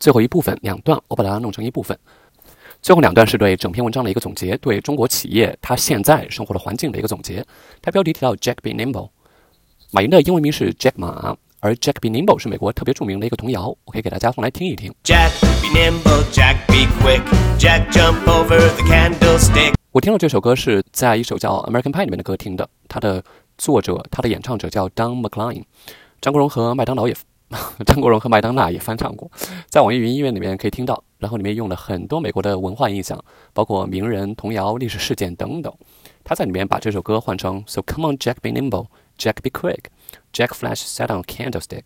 最后一部分两段，我把它弄成一部分。最后两段是对整篇文章的一个总结，对中国企业它现在生活的环境的一个总结。它标题提到 Jack be nimble，马云的英文名是 Jack Ma，而 Jack be nimble 是美国特别著名的一个童谣，我可以给大家放来听一听。Jack be nimble, Jack be quick, Jack jump over the candlestick. 我听到这首歌是在一首叫《American Pie》里面的歌听的，它的作者、它的演唱者叫 Don McLean，张国荣和麦当劳也。张国荣和麦当娜也翻唱过，在网易云音乐里面可以听到。然后里面用了很多美国的文化印象，包括名人、童谣、历史事件等等。他在里面把这首歌换成 “So come on, Jack, be nimble, Jack, be quick, Jack Flash sat on a candlestick”。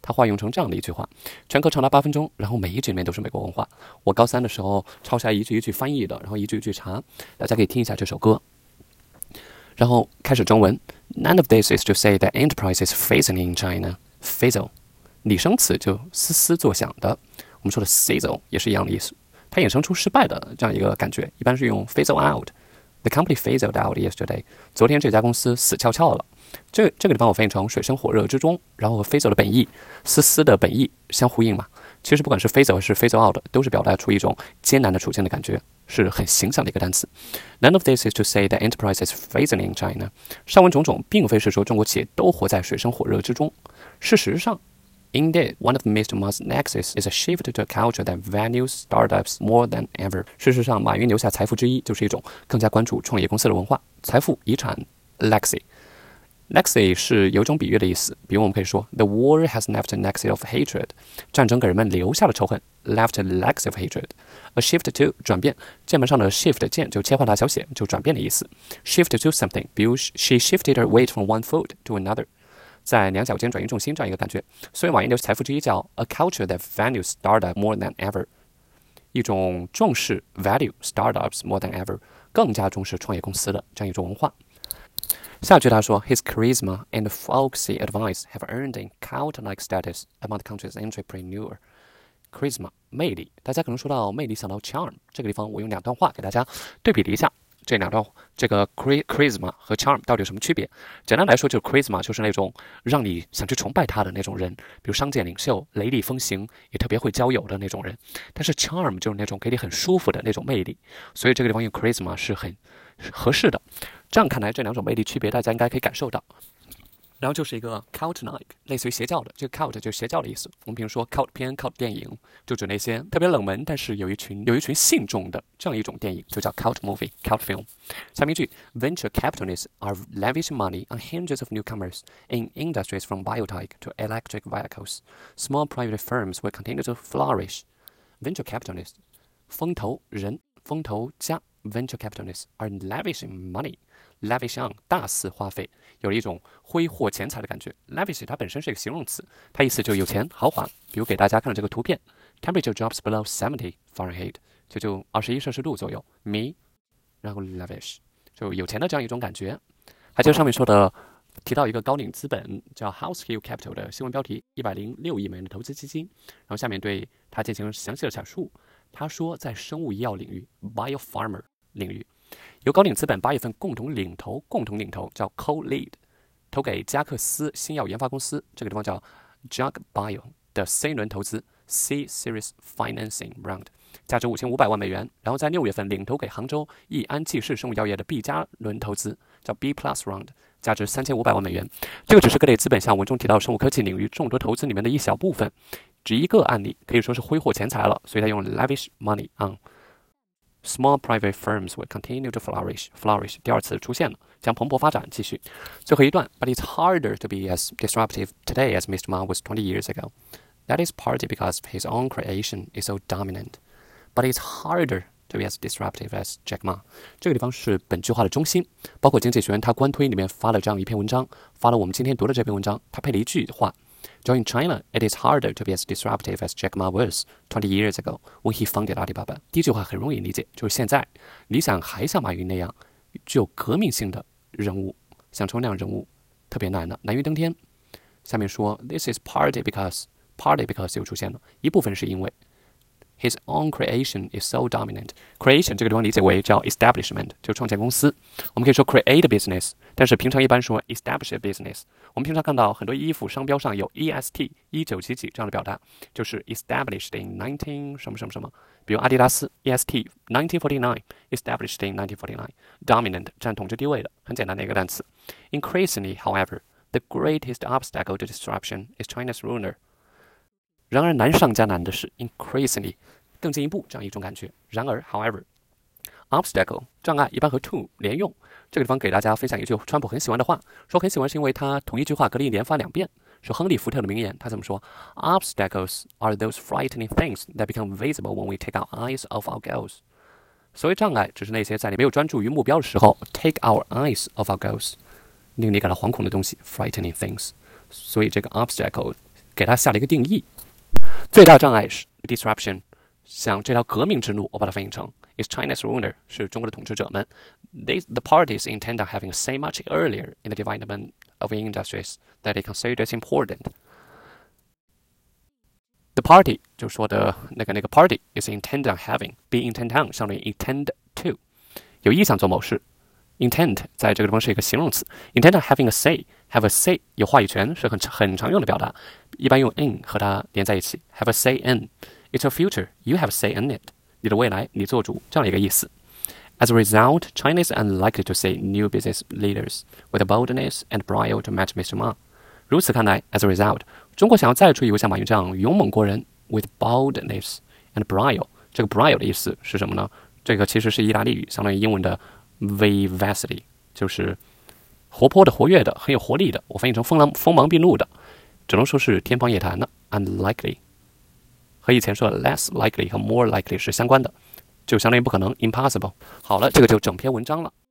他化用成这样的一句话，全歌长达八分钟，然后每一句里面都是美国文化。我高三的时候抄下来一句一句翻译的，然后一句一句查。大家可以听一下这首歌。然后开始中文。None of this is to say that enterprise is phasing in China. Fizzle. 拟声词就嘶嘶作响的，我们说的 sizzle 也是一样的意思，它衍生出失败的这样一个感觉，一般是用 fizzle out。The company fizzled out yesterday。昨天这家公司死翘翘了。这这个地方我翻译成水深火热之中，然后和 fizzle 的本意嘶嘶的本意相呼应嘛。其实不管是 fizzle 还是 fizzle out，都是表达出一种艰难的处境的感觉，是很形象的一个单词。None of this is to say that enterprise is fizzling in China。上文种种并非是说中国企业都活在水深火热之中，事实上。Indeed, one of Mr. Ma's nexus is a shift to a culture that values startups more than ever. 事实上，马云留下财富之一就是一种更加关注创业公司的文化。财富遗产 legacy。legacy 是有一种比喻的意思，比如我们可以说，The war has left a legacy of hatred。战争给人们留下了仇恨，left a legacy of hatred。A shift to 转变，键盘上的 shift 键就切换大小写，就转变的意思。Shift to something，比如 She shifted her weight from one foot to another。 在两脚尖转移重心这样一个感觉，所以马云的财富之一叫 a culture that values startup more than ever，一种重视 value startups more than ever，更加重视创业公司的这样一种文化。下句他说，His charisma and folksy advice have earned a cult-like status among the country's entrepreneur. Charisma 魅力，大家可能说到魅力想到 charm，这个地方我用两段话给大家对比了一下。这两段，这个 charisma 和 charm 到底有什么区别？简单来说，就是 charisma 就是那种让你想去崇拜他的那种人，比如商界领袖、雷厉风行，也特别会交友的那种人。但是 charm 就是那种给你很舒服的那种魅力，所以这个地方用 charisma 是很合适的。这样看来，这两种魅力区别，大家应该可以感受到。然后就是一个 cult-like，类似于邪教的。这个 cult 就是邪教的意思。我们比如说 cult 片、cult 电影，就指那些特别冷门，但是有一群有一群信众的这样一种电影，就叫 cult movie、cult film。下面一句：Venture capitalists are lavishing money on hundreds of newcomers in industries from biotech to electric vehicles. Small private firms will continue to flourish. Venture capitalists，风投人、风投家，venture capitalists are lavishing money。 Lavish on 大肆花费，有了一种挥霍钱财的感觉。lavish 它本身是一个形容词，它意思就有钱豪华。比如给大家看的这个图片，temperature drops below seventy Fahrenheit，就就二十一摄氏度左右。me，然后 lavish 就有钱的这样一种感觉。还就上面说的，提到一个高瓴资本叫 House Hill Capital 的新闻标题，一百零六亿美元的投资基金。然后下面对它进行详细的阐述。他说，在生物医药领域 （biopharma 领域）。由高瓴资本八月份共同领投，共同领投叫 Co-Lead，投给加克斯新药研发公司，这个地方叫 Jug Bio 的 C 轮投资 C Series Financing Round，价值五千五百万美元。然后在六月份领投给杭州益安济世生物药业的 B 加轮投资，叫 B Plus Round，价值三千五百万美元。这个只是各类资本向文中提到生物科技领域众多投资里面的一小部分，只一个案例，可以说是挥霍钱财了，所以他用 lavish money on。Small private firms will continue to flourish. Flourish 第二次出现了，将蓬勃发展。继续，最后一段。But it's harder to be as disruptive today as Mr. Ma was 20 years ago. That is partly because his own creation is so dominant. But it's harder to be as disruptive as Jack Ma. 这个地方是本句话的中心。包括经济学人他官推里面发了这样一篇文章，发了我们今天读的这篇文章，他配了一句话。 Join China, it is harder to be as disruptive as Jack Ma was 20 years ago when he founded Alibaba。第一句话很容易理解，就是现在你想还像马云那样具有革命性的人物，想成为那样人物特别难了，难于登天。下面说，This is partly because partly because 又出现了一部分是因为 His own creation is so dominant. Creation 这个地方理解为叫 establishment，就创建公司。我们可以说 create a business，但是平常一般说 establish a business。我们平常看到很多衣服商标上有 est 一九几几这样的表达，就是 established in nineteen 什么什么什么。比如阿迪达斯 est nineteen forty nine，established in nineteen forty nine，dominant 占统治地位的，很简单的一个单词。Increasingly, however, the greatest obstacle to disruption is China's ruler. 然而难上加难的是 increasingly，更进一步这样一种感觉。然而，however，obstacle 障碍一般和 to 连用。这个地方给大家分享一句川普很喜欢的话，说很喜欢是因为他同一句话格林连发两遍，是亨利福特的名言。他怎么说？Obstacles are those frightening things that become visible when we take our eyes off our goals。所谓障碍，只是那些在你没有专注于目标的时候，take our eyes off our goals，令你感到惶恐的东西，frightening things。所以这个 obstacle 给它下了一个定义。最大障碍是 disruption，像这条革命之路，我把它翻译成 is China's ruler，是中国的统治者们。They the parties intend on having a say much earlier in the development of industries that they consider as important. The party 就说的那个那个 party is intend on having be intent on 相当于 intend to，有意想做某事。 Intent 在这个地方是一个形容词，intend on having a say have a say 有话语权是很很常用的表达，一般用 in 和它连在一起。Have a say in it's your future, you have a say in it。你的未来你做主这样的一个意思。As a result, China is unlikely to see new business leaders with boldness and brio to match Mr. Ma。如此看来，as a result，中国想要再出一位像马云这样勇猛过人，with boldness and brio。这个 brio 的意思是什么呢？这个其实是意大利语，相当于英文的 vivacity，就是活泼的、活跃的、很有活力的，我翻译成锋芒锋芒毕露的，只能说是天方夜谭的，unlikely，和以前说的 less likely 和 more likely 是相关的，就相当于不可能，impossible。好了，这个就整篇文章了。